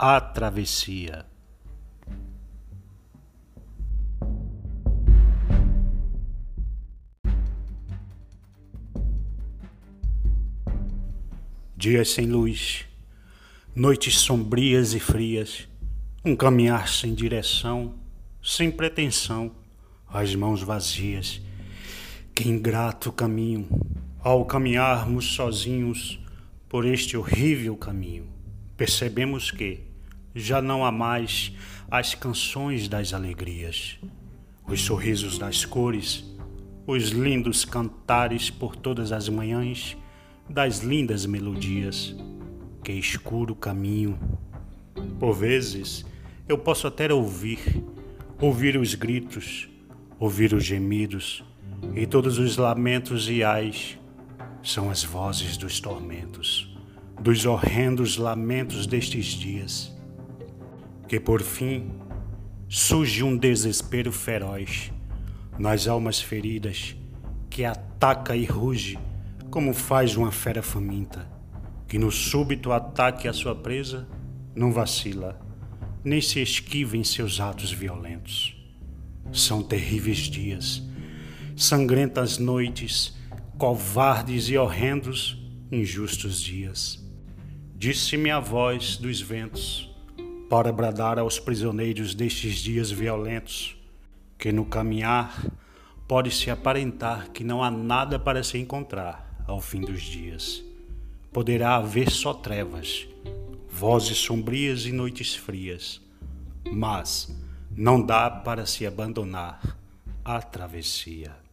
A Travessia. Dias sem luz, noites sombrias e frias, um caminhar sem direção, sem pretensão, as mãos vazias. Que ingrato caminho, ao caminharmos sozinhos por este horrível caminho, percebemos que já não há mais as canções das alegrias, os sorrisos das cores, os lindos cantares por todas as manhãs das lindas melodias. Que escuro caminho. Por vezes eu posso até ouvir, ouvir os gritos, ouvir os gemidos e todos os lamentos e ais são as vozes dos tormentos, dos horrendos lamentos destes dias. Que por fim surge um desespero feroz nas almas feridas que ataca e ruge como faz uma fera faminta, que no súbito ataque à sua presa não vacila, nem se esquiva em seus atos violentos. São terríveis dias, sangrentas noites, covardes e horrendos, injustos dias. Disse-me a voz dos ventos, para bradar aos prisioneiros destes dias violentos, que no caminhar pode-se aparentar que não há nada para se encontrar ao fim dos dias. Poderá haver só trevas, vozes sombrias e noites frias, mas não dá para se abandonar à travessia.